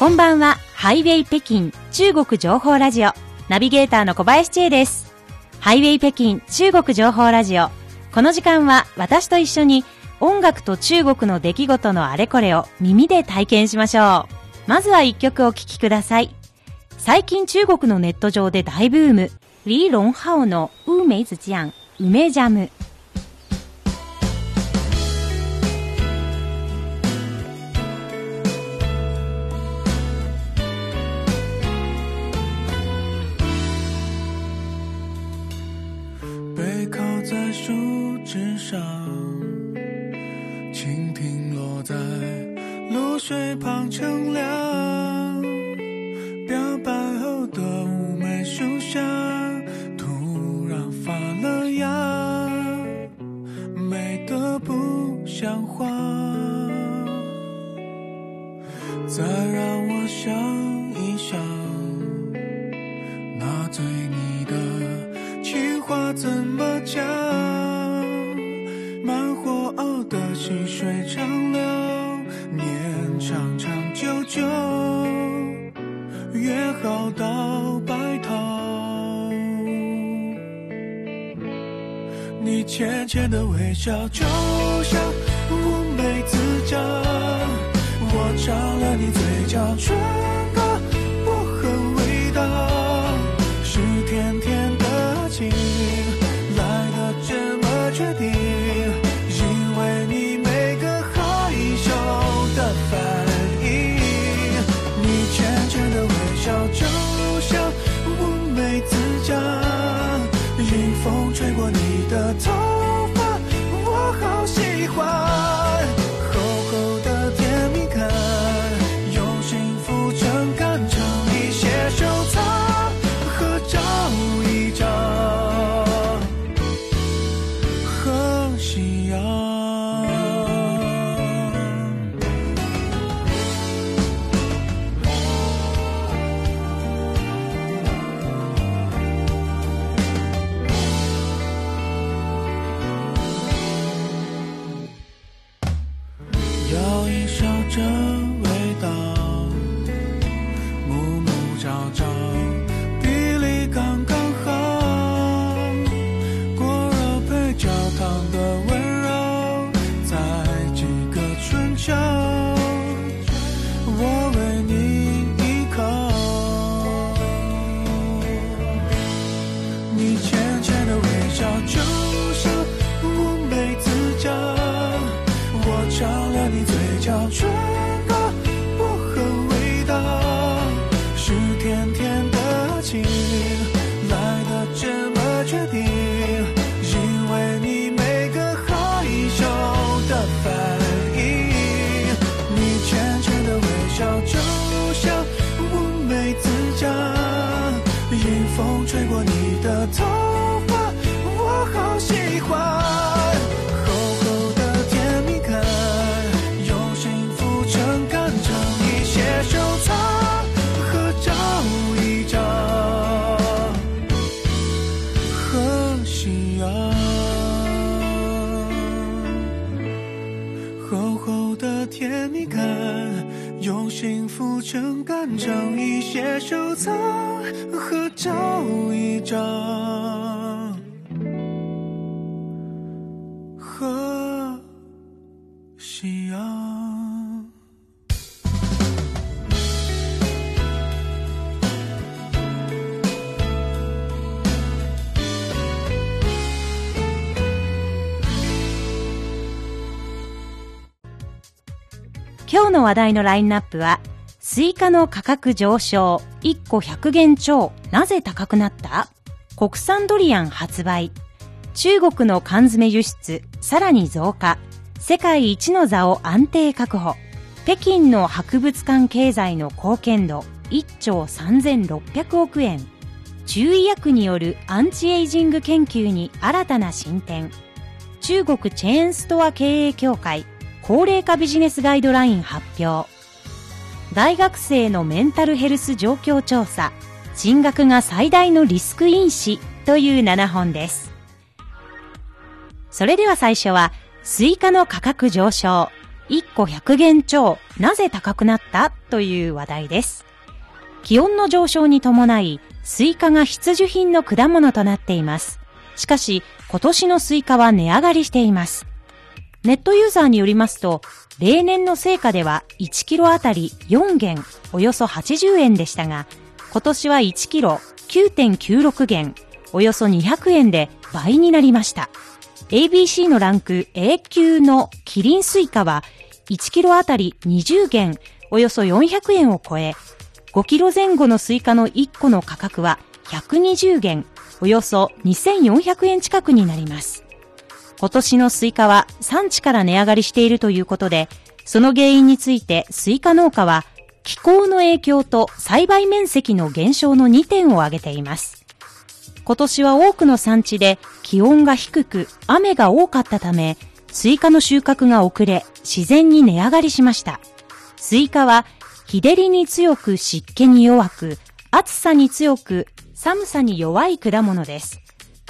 こんばんは、ハイウェイ北京中国情報ラジオ。ナビゲーターの小林千恵です。ハイウェイ北京中国情報ラジオ。この時間は私と一緒に音楽と中国の出来事のあれこれを耳で体験しましょう。まずは一曲お聴きください。最近中国のネット上で大ブーム、李龍浩のウーメイズジャン、梅ジャム。怎么讲？慢火熬的细水长流。年长长久久，约好到白头。你浅浅的微笑，就像乌梅子酱，我尝了你嘴角唇の話題のラインナップは、スイカの価格上昇、1個100元超、なぜ高くなった？国産ドリアン発売。中国の缶詰輸出、さらに増加。世界一の座を安定確保。北京の博物館経済の貢献度、1兆3600億円。中医薬によるアンチエイジング研究に新たな進展。中国チェーンストア経営協会高齢化ビジネスガイドライン発表大学生のメンタルヘルス状況調査進学が最大のリスク因子という7本ですそれでは最初はスイカの価格上昇1個100元超、なぜ高くなったという話題です。気温の上昇に伴い、スイカが必需品の果物となっています。しかし、今年のスイカは値上がりしています。ネットユーザーによりますと、例年の成果では1キロあたり4元、およそ80円でしたが、今年は1キロ9.96元、およそ200円で倍になりました。ABC のランク A 級のキリンスイカは1キロあたり20元、およそ400円を超え、5キロ前後のスイカの1個の価格は120元、およそ2400円近くになります。今年のスイカは産地から値上がりしているということで、その原因についてスイカ農家は気候の影響と栽培面積の減少の2点を挙げています。今年は多くの産地で気温が低く雨が多かったため、スイカの収穫が遅れ、自然に値上がりしました。スイカは日照りに強く湿気に弱く、暑さに強く、寒さに弱い果物です。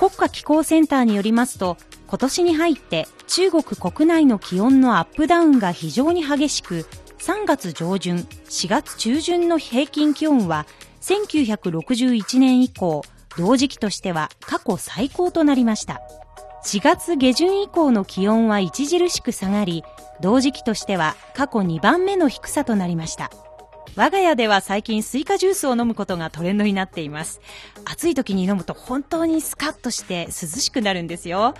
国家気候センターによりますと、今年に入って中国国内の気温のアップダウンが非常に激しく、3月上旬、4月中旬の平均気温は1961年以降、同時期としては過去最高となりました。4月下旬以降の気温は著しく下がり、同時期としては過去2番目の低さとなりました。我が家では最近スイカジュースを飲むことがトレンドになっています。暑い時に飲むと本当にスカッとして涼しくなるんですよ。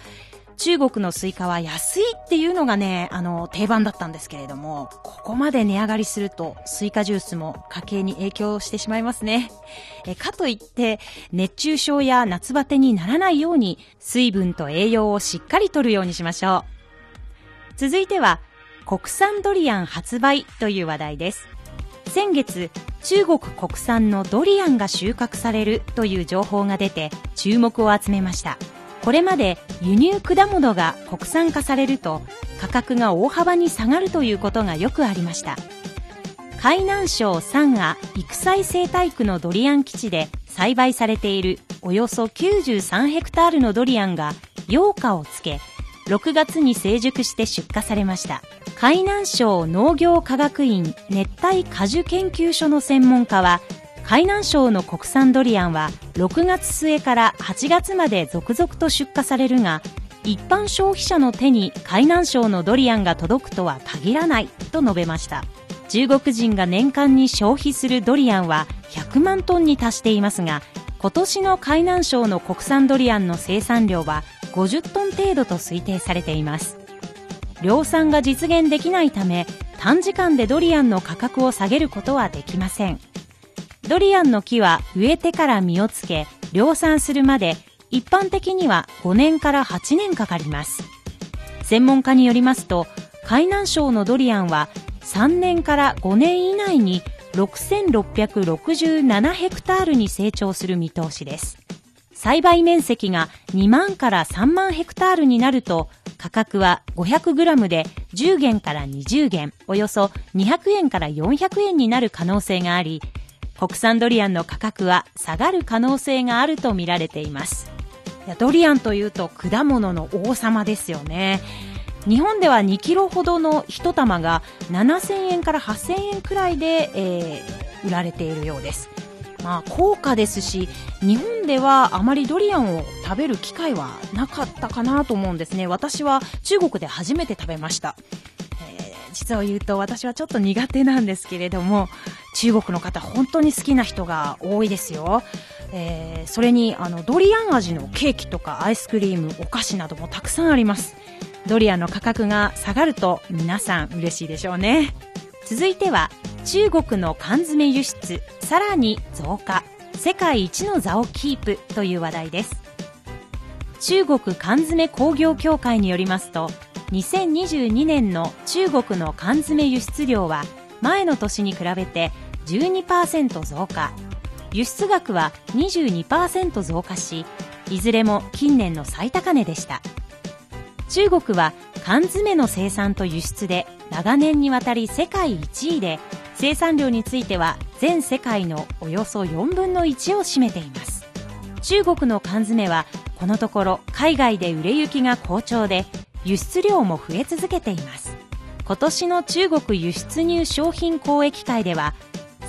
中国のスイカは安いっていうのがね、あの、定番だったんですけれども、ここまで値上がりすると、スイカジュースも家計に影響してしまいますね。えかといって、熱中症や夏バテにならないように、水分と栄養をしっかりとるようにしましょう。続いては、国産ドリアン発売という話題です。先月、中国国産のドリアンが収穫されるという情報が出て注目を集めました。これまで輸入果物が国産化されると価格が大幅に下がるということがよくありました。海南省三亜育栽生態区のドリアン基地で栽培されているおよそ93ヘクタールのドリアンが陽花をつけ、6月に成熟して出荷されました。海南省農業科学院熱帯果樹研究所の専門家は、海南省の国産ドリアンは6月末から8月まで続々と出荷されるが、一般消費者の手に海南省のドリアンが届くとは限らないと述べました。中国人が年間に消費するドリアンは100万トンに達していますが、今年の海南省の国産ドリアンの生産量は50トン程度と推定されています。量産が実現できないため短時間でドリアンの価格を下げることはできませんドリアンの木は植えてから実をつけ量産するまで一般的には5年から8年かかります専門家によりますと海南省のドリアンは3年から5年以内に6667ヘクタールに成長する見通しです栽培面積が2万から3万ヘクタールになると価格は 500g で10元から20元、およそ200円から400円になる可能性があり、国産ドリアンの価格は下がる可能性があるとみられています。ドリアンというと果物の王様ですよね。日本では2キロほどの1玉が7000円から8000円くらいで、えー、売られているようです。まあ、高価ですし日本ではあまりドリアンを食べる機会はなかったかなと思うんですね。私は中国で初めて食べました、えー、実を言うと私はちょっと苦手なんですけれども中国の方本当に好きな人が多いですよ。えー、それにあのドリアン味のケーキとかアイスクリームお菓子などもたくさんあります。ドリアの価格が下がると皆さん嬉しいでしょうね。続いては中国の缶詰輸出さらに増加。世界一の座をキープという話題です。中国缶詰工業協会によりますと2022年の中国の缶詰輸出量は前の年に比べて12%増加。輸出額は22%増加しいずれも近年の最高値でした。中国は缶詰の生産と輸出で長年にわたり世界1位で生産量については全世界のおよそ4分の1を占めています。中国の缶詰はこのところ海外で売れ行きが好調で輸出量も増え続けています。今年の中国輸出入商品交易会では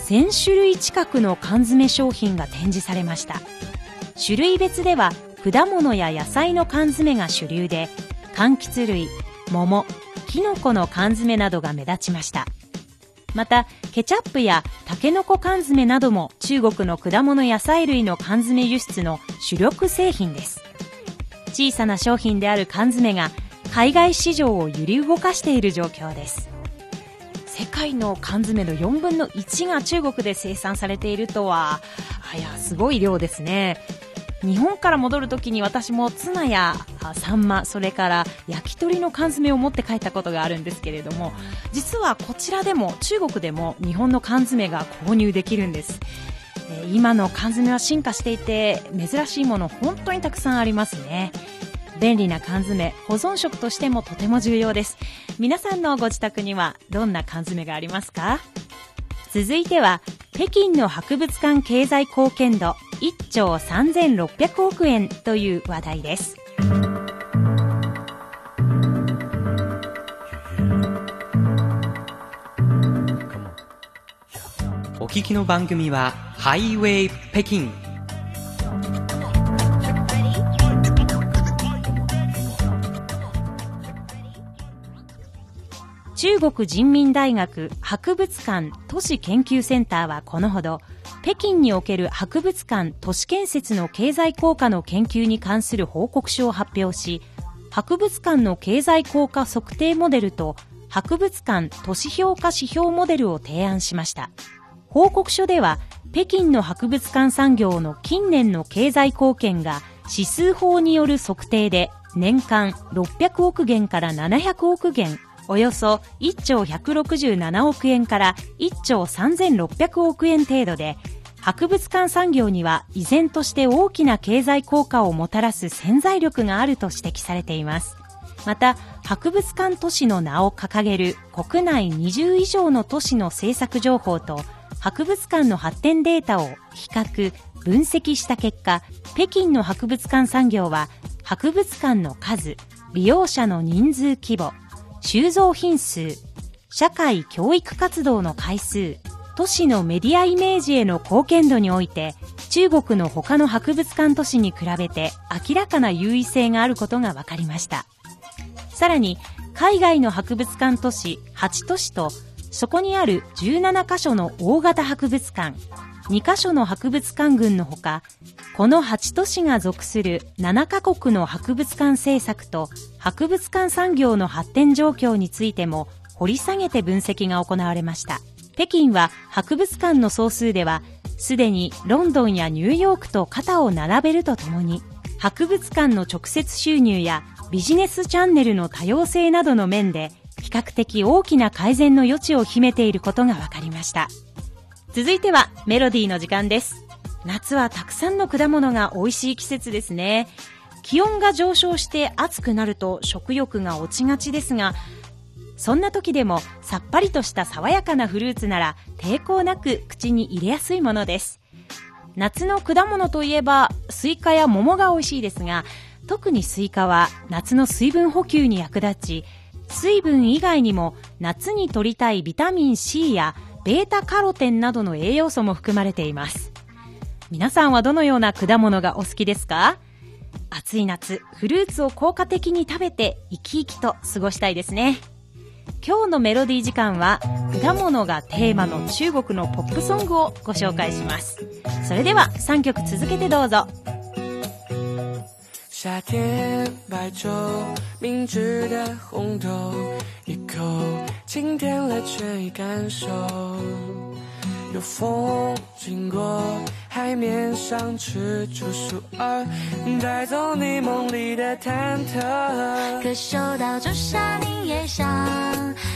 1000種類近くの缶詰商品が展示されました。種類別では果物や野菜の缶詰が主流で柑橘類桃きのこの缶詰などが目立ちました。またケチャップやタケノコ缶詰なども中国の果物野菜類の缶詰輸出の主力製品です。小さな商品である缶詰が海外市場を揺り動かしている状況です。世界の缶詰の4分の1が中国で生産されているとはあやすごい量ですね。日本から戻るときに私もツナやサンマそれから焼き鳥の缶詰を持って帰ったことがあるんですけれども実はこちらでも中国でも日本の缶詰が購入できるんです。今の缶詰は進化していて珍しいもの本当にたくさんありますね。便利な缶詰保存食としてもとても重要です。皆さんのご自宅にはどんな缶詰がありますか？続いては北京の博物館経済貢献度1兆3600億円という話題です。お聞きの番組はハイウェイ北京。中国人民大学博物館都市研究センターはこのほど北京における博物館都市建設の経済効果の研究に関する報告書を発表し博物館の経済効果測定モデルと博物館都市評価指標モデルを提案しました。報告書では北京の博物館産業の近年の経済貢献が指数法による測定で年間600億元から700億元およそ1兆167億円から1兆3600億円程度で、博物館産業には依然として大きな経済効果をもたらす潜在力があると指摘されています。また、博物館都市の名を掲げる国内20以上の都市の政策情報と博物館の発展データを比較、分析した結果、北京の博物館産業は博物館の数、利用者の人数規模、収蔵品数、社会教育活動の回数、都市のメディアイメージへの貢献度において、中国の他の博物館都市に比べて明らかな優位性があることが分かりました。さらに、海外の博物館都市8都市と、そこにある17カ所の大型博物館、2カ所の博物館群のほか、この8都市が属する7カ国の博物館政策と博物館産業の発展状況についても掘り下げて分析が行われました。北京は博物館の総数ではすでにロンドンやニューヨークと肩を並べるとともに博物館の直接収入やビジネスチャンネルの多様性などの面で比較的大きな改善の余地を秘めていることが分かりました。続いてはメロディーの時間です。夏はたくさんの果物が美味しい季節ですね。気温が上昇して暑くなると食欲が落ちがちですが、そんな時でもさっぱりとした爽やかなフルーツなら抵抗なく口に入れやすいものです。夏の果物といえばスイカや桃が美味しいですが、特にスイカは夏の水分補給に役立ち、水分以外にも夏に摂りたいビタミン C やベータカロテンなどの栄養素も含まれています。皆さんはどのような果物がお好きですか？暑い夏、フルーツを効果的に食べて生き生きと過ごしたいですね。今日のメロディー時間は果物がテーマの中国のポップソングをご紹介します。それでは3曲続けてどうぞ。夏天白粥，明治的红豆，一口清甜了却已感受。有风经过，海面上吃出树儿，带走你梦里的忐忑。可嗅到仲夏柠叶香，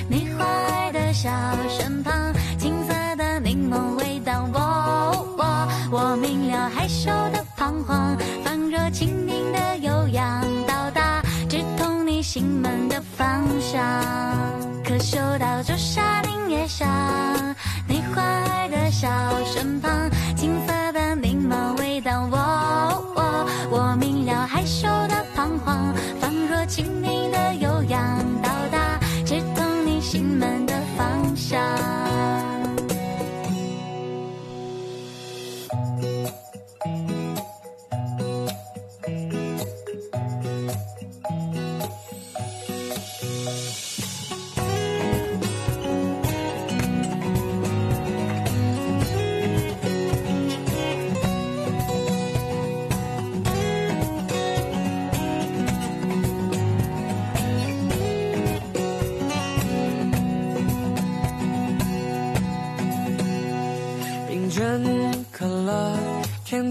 你怀的小身旁，青色的柠檬味道，我我我明了害羞的彷徨。若轻盈的悠扬到达，直通你心门的方向。可嗅到仲夏柠叶香，你怀的笑身旁，青涩的柠檬味道。我我我明了害羞的彷徨，仿若轻盈的悠扬到达，直通你。心门的方向。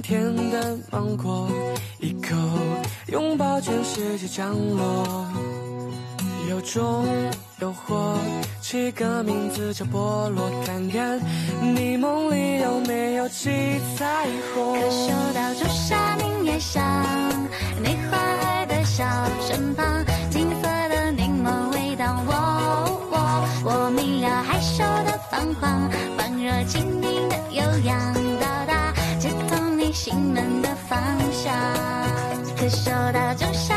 甜的芒果，一口拥抱全世界降落。有种诱惑，起个名字叫菠萝，看看你梦里有没有七彩虹。可嗅到朱砂柠叶香，你坏的笑身旁，金色的柠檬味道，我我我明了害羞的彷徨，放热方向。可嗅到朱砂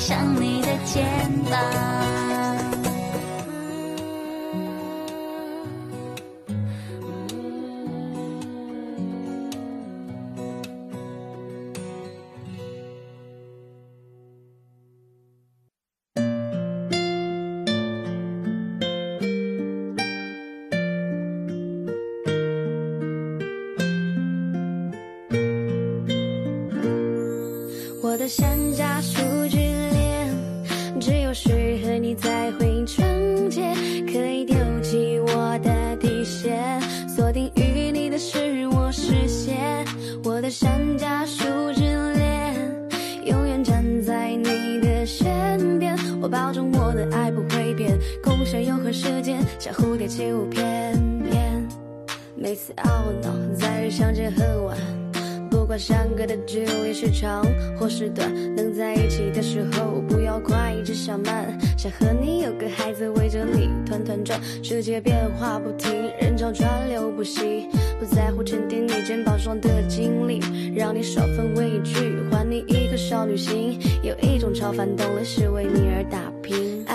上你的肩膀。起舞翩翩。每次懊恼，在日相见恨晚。不管相隔的距离是长或是短，能在一起的时候不要快，只想慢。想和你有个孩子围着你团团转，世界变化不停，人潮川流不息。不在乎沉淀你肩膀上的经历，让你少份畏惧，还你一颗少女心。有一种超凡动力是为你而打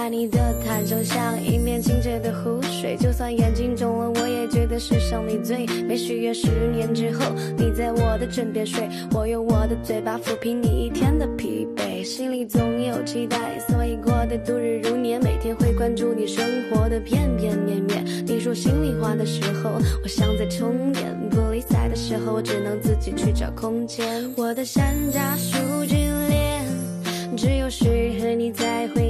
爱你的坦诚像一面清澈的湖水，就算眼睛肿了，我也觉得世上你最美。许愿十年之后，你在我的枕边睡，我用我的嘴巴抚平你一天的疲惫，心里总有期待，所以过得度日如年。每天会关注你生活的片片面面。你说心里话的时候，我像在充电；不理睬的时候，我只能自己去找空间。我的山楂树之恋。只有适合你才会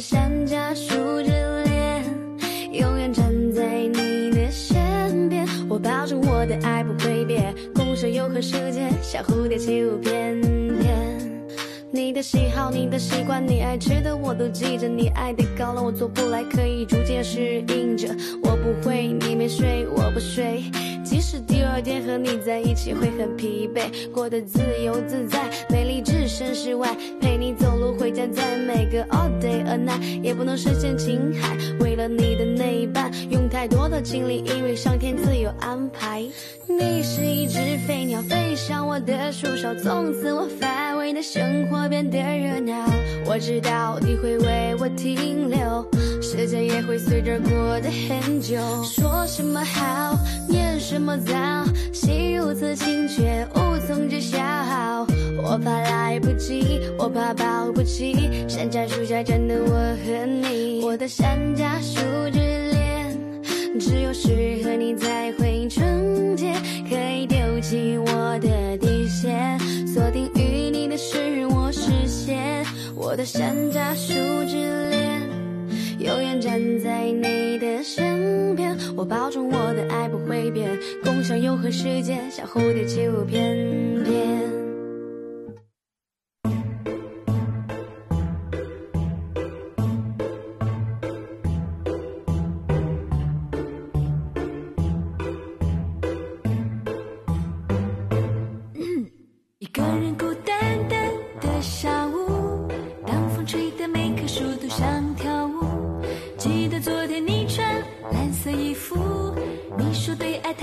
山楂树之恋，永远站在你的身边，我保证我的爱不会变，共享永恒时间，像蝴蝶起舞翩翩。你的喜好，你的习惯，你爱吃的我都记着。你爱的高冷我做不来，可以逐渐适应着。我不会，你没睡，我不睡。即使第二天和你在一起会很疲惫，过得自由自在，美丽置身事外。陪你走路回家，在每个 all day a night，也不能深陷情海。为了你的那一半，用太多的精力，因为上天自有安排。你是一只飞鸟，飞上我的树梢，从此我乏味的生活变得热闹。我知道你会为我停留，时间也会随着过得很久。说什么好，念什么糟，心如此清却无从知晓。我怕来不及，我怕保不齐，山楂树下站的我和你，我的山楂树之恋。只有适合你才会纯洁，可以丢弃我的底线，锁定于你的是我视线，我的山楂树之恋，永远站在你的身边，我保证我的爱不会变，共享永恒世界，像蝴蝶起舞翩翩。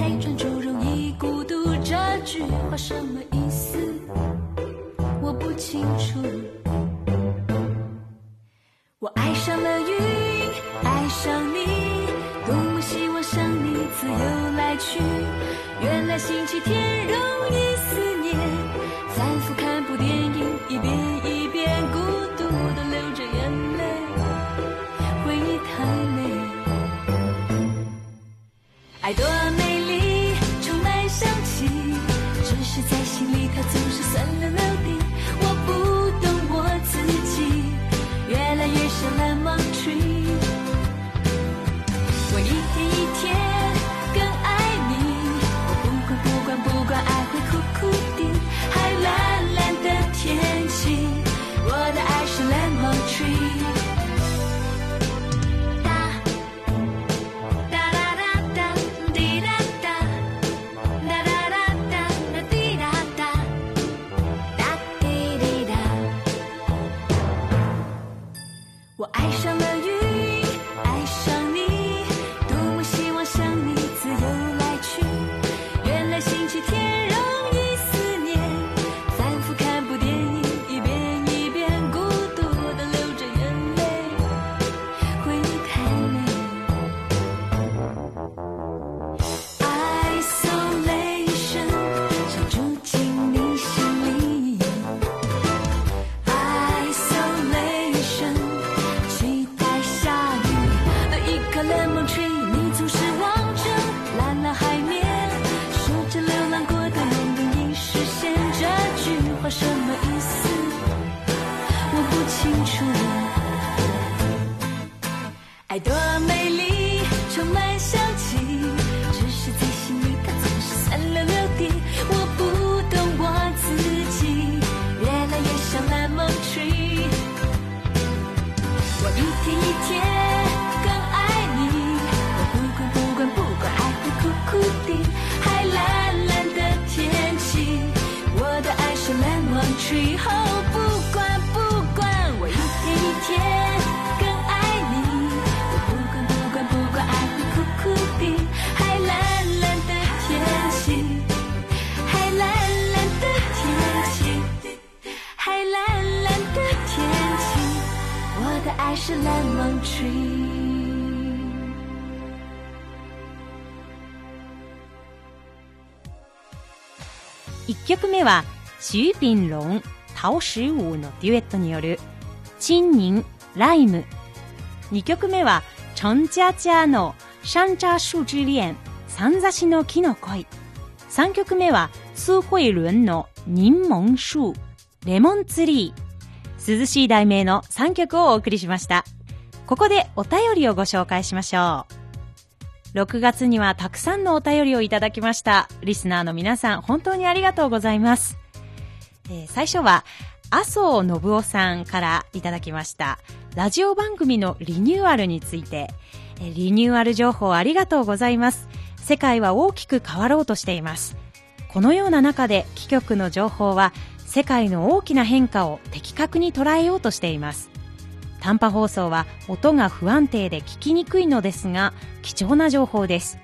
爱太专注容易孤独，这句话什么意思？我不清楚。我爱上了云，爱上你，多么希望像你自由来去。原来星期天容易思念，反复看部电影，一遍一遍，孤独的流着眼泪，回忆太美。爱多美它总是酸 曲目はシューピンロン、タオシウのデュエットによるチンニン、ライム。2曲目はチョンチャチャのシャンチャシュ之恋、サンザシの木の恋。3曲目はスーホイルンの柠檬樹、レモンツリー。涼しい題名の3曲をお送りしました。ここでお便りをご紹介しましょう。6月にはたくさんのお便りをいただきました。リスナーの皆さん、本当にありがとうございます。えー最初は、麻生信夫さんからいただきました。ラジオ番組のリニューアルについて、えリニューアル情報ありがとうございます。世界は大きく変わろうとしています。このような中で、貴局の情報は、世界の大きな変化を的確に捉えようとしています。短波放送は音が不安定で聞きにくいのですが貴重な情報です。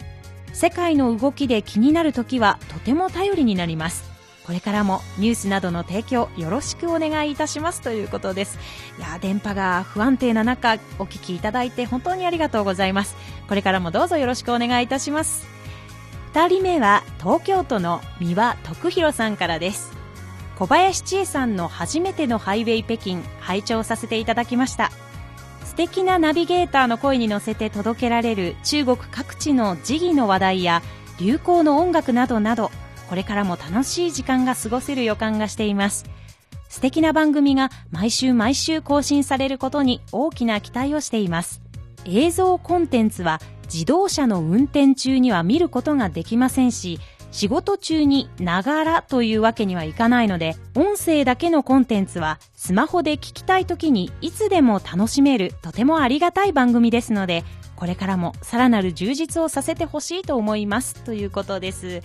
世界の動きで気になるときはとても頼りになります。これからもニュースなどの提供よろしくお願いいたしますということです。いや電波が不安定な中お聞きいただいて本当にありがとうございます。これからもどうぞよろしくお願いいたします。2人目は東京都の三輪徳弘さんからです。小林千恵さんの初めてのハイウェイ北京拝聴させていただきました。素敵なナビゲーターの声に乗せて届けられる中国各地の時事の話題や流行の音楽などなどこれからも楽しい時間が過ごせる予感がしています。素敵な番組が毎週毎週更新されることに大きな期待をしています。映像コンテンツは自動車の運転中には見ることができませんし仕事中にながらというわけにはいかないので音声だけのコンテンツはスマホで聞きたい時にいつでも楽しめるとてもありがたい番組ですのでこれからもさらなる充実をさせてほしいと思いますということです。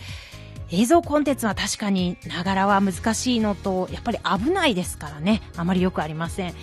映像コンテンツは確かにながらは難しいのとやっぱり危ないですからね。あまりよくありません。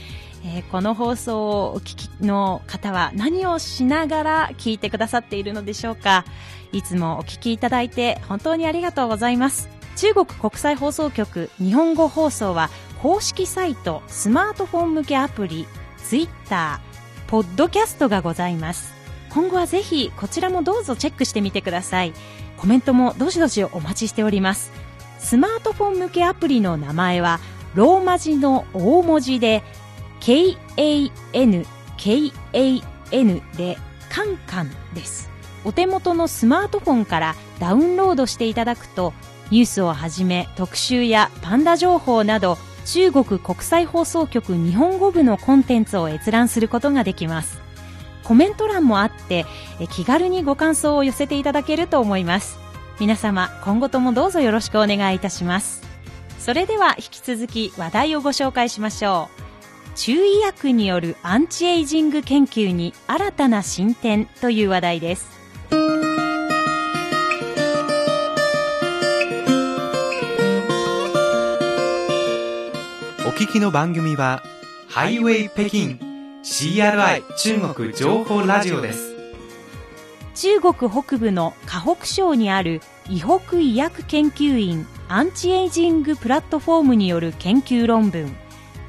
えーこの放送をお聞きの方は何をしながら聞いてくださっているのでしょうか。いつもお聞きいただいて本当にありがとうございます。中国国際放送局日本語放送は公式サイトスマートフォン向けアプリツイッターポッドキャストがございます。今後はぜひこちらもどうぞチェックしてみてください。コメントもどしどしお待ちしております。スマートフォン向けアプリの名前はローマ字の大文字で KAN、KAN でカンカンです。お手元のスマートフォンからダウンロードしていただくと、ニュースをはじめ特集やパンダ情報など、中国国際放送局日本語部のコンテンツを閲覧することができます。コメント欄もあって、気軽にご感想を寄せていただけると思います。皆様、今後ともどうぞよろしくお願いいたします。それでは引き続き話題をご紹介しましょう。中医薬によるアンチエイジング研究に新たな進展という話題ですきの番組は、ハイウェイ北京 CRI 中国情報ラジオです。中国北部の河北省にある医北医薬研究院アンチエイジングプラットフォームによる研究論文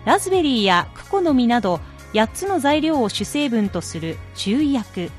ラズベリーやクコの実など8つの材料を主成分とする中医薬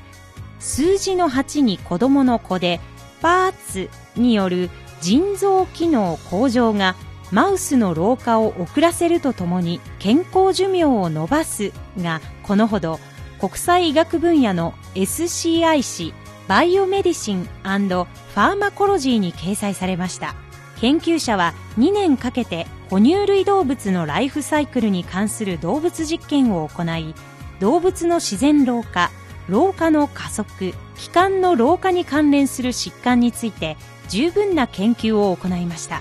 数字の8に子供の子でパーツによる腎臓機能向上がマウスの老化を遅らせるとともに健康寿命を伸ばすがこのほど国際医学分野の SCI 誌 Biomedicine Pharmacology に掲載されました。研究者は2年かけて哺乳類動物のライフサイクルに関する動物実験を行い動物の自然老化老化の加速器官の老化に関連する疾患について十分な研究を行いました。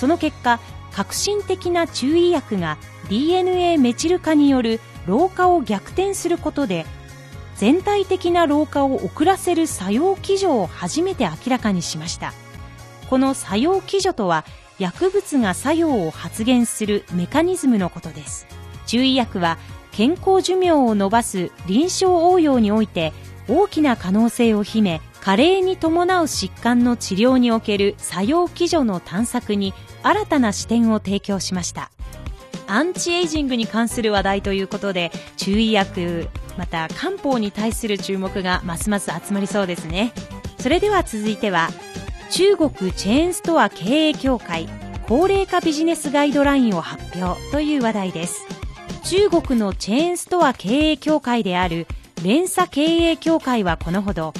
その結果革新的な中医薬が DNA メチル化による老化を逆転することで全体的な老化を遅らせる作用基準を初めて明らかにしました。この作用基準とは薬物が作用を発現するメカニズムのことです。中医薬は健康寿命を伸ばす臨床応用において大きな可能性を秘め加齢に伴う疾患の治療における作用基準の探索に新たな視点を提供しました。アンチエイジングに関する話題ということで中医薬また漢方に対する注目がますます集まりそうですね。それでは続いては中国チェーンストア経営協会高齢化ビジネスガイドラインを発表という話題です。中国のチェーンストア経営協会である連鎖経営協会はこのほど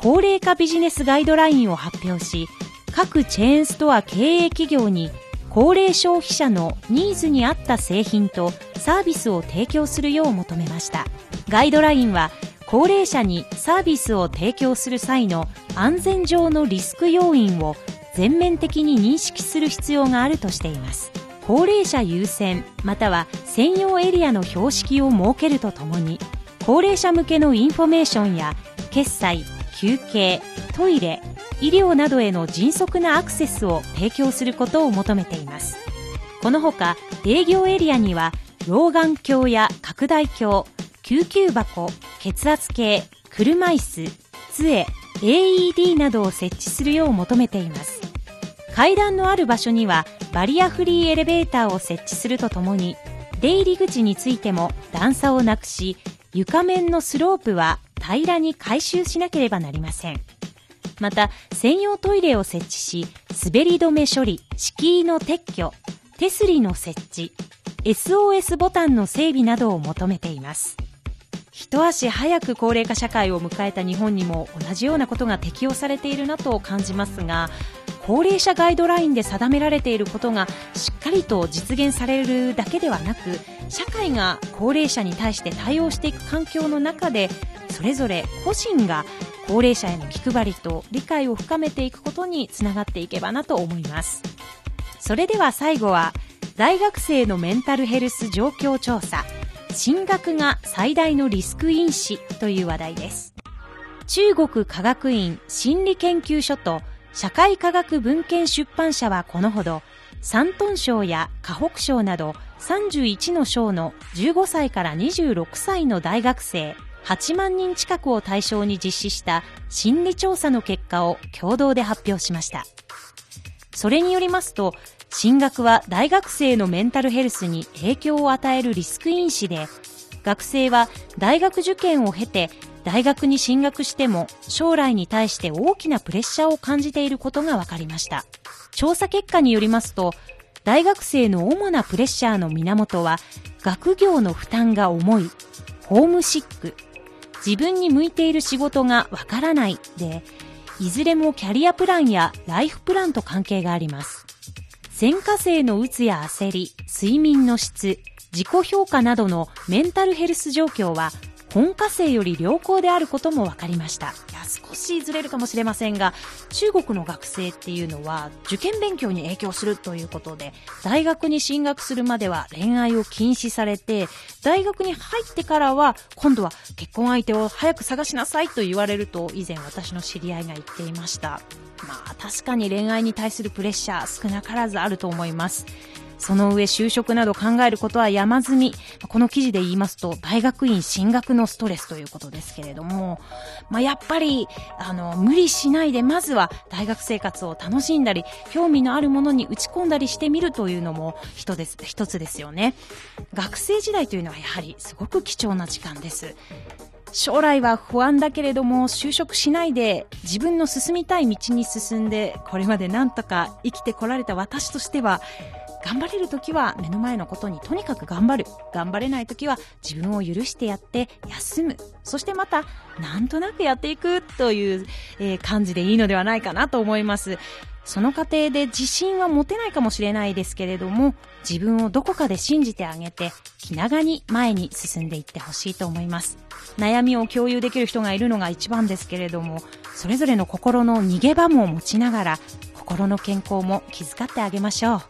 高齢化ビジネスガイドラインを発表し各チェーンストア経営企業に高齢消費者のニーズに合った製品とサービスを提供するよう求めました。ガイドラインは高齢者にサービスを提供する際の安全上のリスク要因を全面的に認識する必要があるとしています。高齢者優先または専用エリアの標識を設けるとともに高齢者向けのインフォメーションや決済休憩トイレ医療などへの迅速なアクセスを提供することを求めています。このほか営業エリアには老眼鏡や拡大鏡救急箱血圧計車椅子杖 AED などを設置するよう求めています。階段のある場所にはバリアフリーエレベーターを設置するとともに出入り口についても段差をなくし床面のスロープは平らに回収しなければなりません。また専用トイレを設置し滑り止め処理敷居の撤去手すりの設置 SOS ボタンの整備などを求めています。一足早く高齢化社会を迎えた日本にも同じようなことが適用されているなと感じますが高齢者ガイドラインで定められていることがしっかりと実現されるだけではなく社会が高齢者に対して対応していく環境の中でそれぞれ個人が高齢者への気配りと理解を深めていくことにつながっていけばなと思いますそれでは最後は大学生のメンタルヘルス状況調査進学が最大のリスク因子という話題です中国科学院心理研究所と社会科学文献出版社はこのほど、山東省や河北省など31の省の15歳から26歳の大学生8万人近くを対象に実施した心理調査の結果を共同で発表しました。それによりますと、進学は大学生のメンタルヘルスに影響を与えるリスク因子で、学生は大学受験を経て大学に進学しても将来に対して大きなプレッシャーを感じていることが分かりました。調査結果によりますと、大学生の主なプレッシャーの源は、学業の負担が重い、ホームシック、自分に向いている仕事がわからないで、いずれもキャリアプランやライフプランと関係があります。前科生のうつや焦り、睡眠の質、自己評価などのメンタルヘルス状況は本科生より良好であることも分かりました。いや少しずれるかもしれませんが中国の学生っていうのは受験勉強に影響するということで大学に進学するまでは恋愛を禁止されて大学に入ってからは今度は結婚相手を早く探しなさいと言われると以前私の知り合いが言っていました。まあ確かに恋愛に対するプレッシャー少なからずあると思います。その上就職など考えることは山積み。この記事で言いますと、大学院進学のストレスということですけれども、まあ、やっぱり、あの、無理しないで、まずは大学生活を楽しんだり、興味のあるものに打ち込んだりしてみるというのも一です、一つですよね。学生時代というのはやはりすごく貴重な時間です。将来は不安だけれども就職しないで自分の進みたい道に進んでこれまでなんとか生きてこられた私としては頑張れる時は目の前のことにとにかく頑張る。頑張れない時は自分を許してやって休む。そしてまたなんとなくやっていくという、え、感じでいいのではないかなと思います。その過程で自信は持てないかもしれないですけれども、自分をどこかで信じてあげて、気長に前に進んでいってほしいと思います。悩みを共有できる人がいるのが一番ですけれども、それぞれの心の逃げ場も持ちながら、心の健康も気遣ってあげましょう。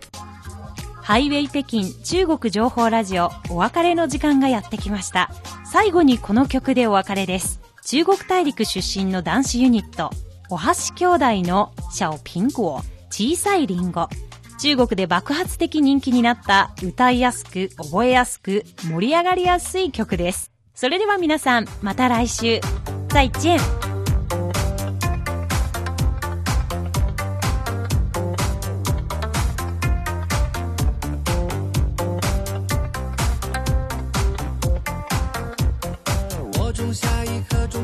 ハイウェイ北京中国情報ラジオお別れの時間がやってきました。最後にこの曲でお別れです。中国大陸出身の男子ユニット、お箸兄弟のシャオピングを小さいリンゴ。中国で爆発的人気になった歌いやすく、覚えやすく、盛り上がりやすい曲です。それでは皆さん、また来週。再见。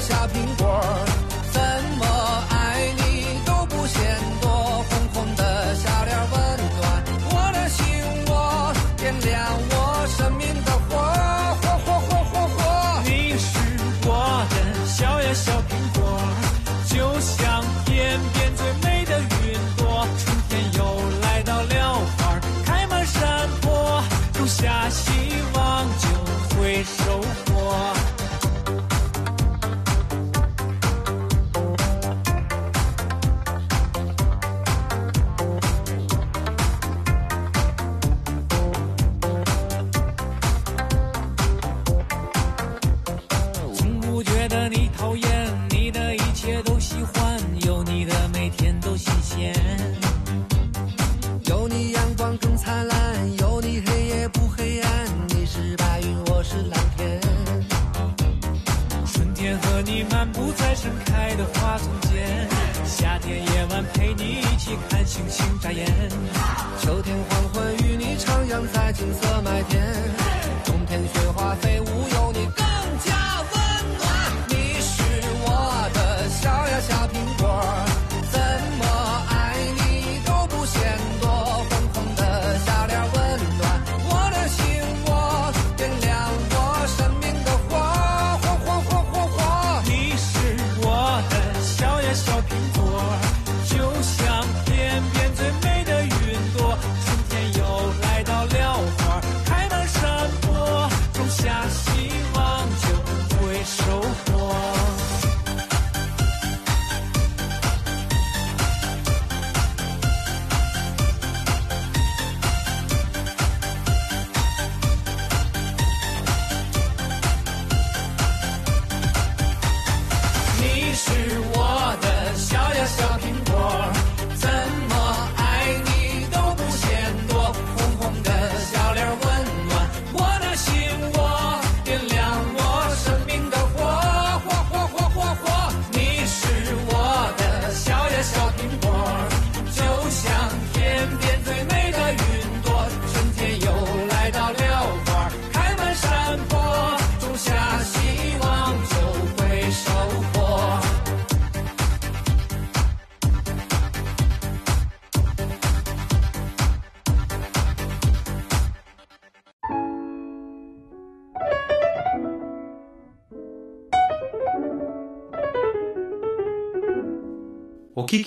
的每夜晚陪你一起看星星眨眼。秋天黄昏与你徜徉在金色麦田冬天雪花飞舞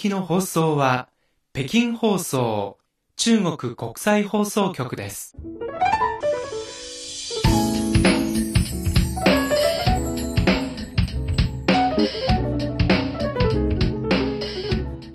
きの放送は、北京放送、中国国際放送局です。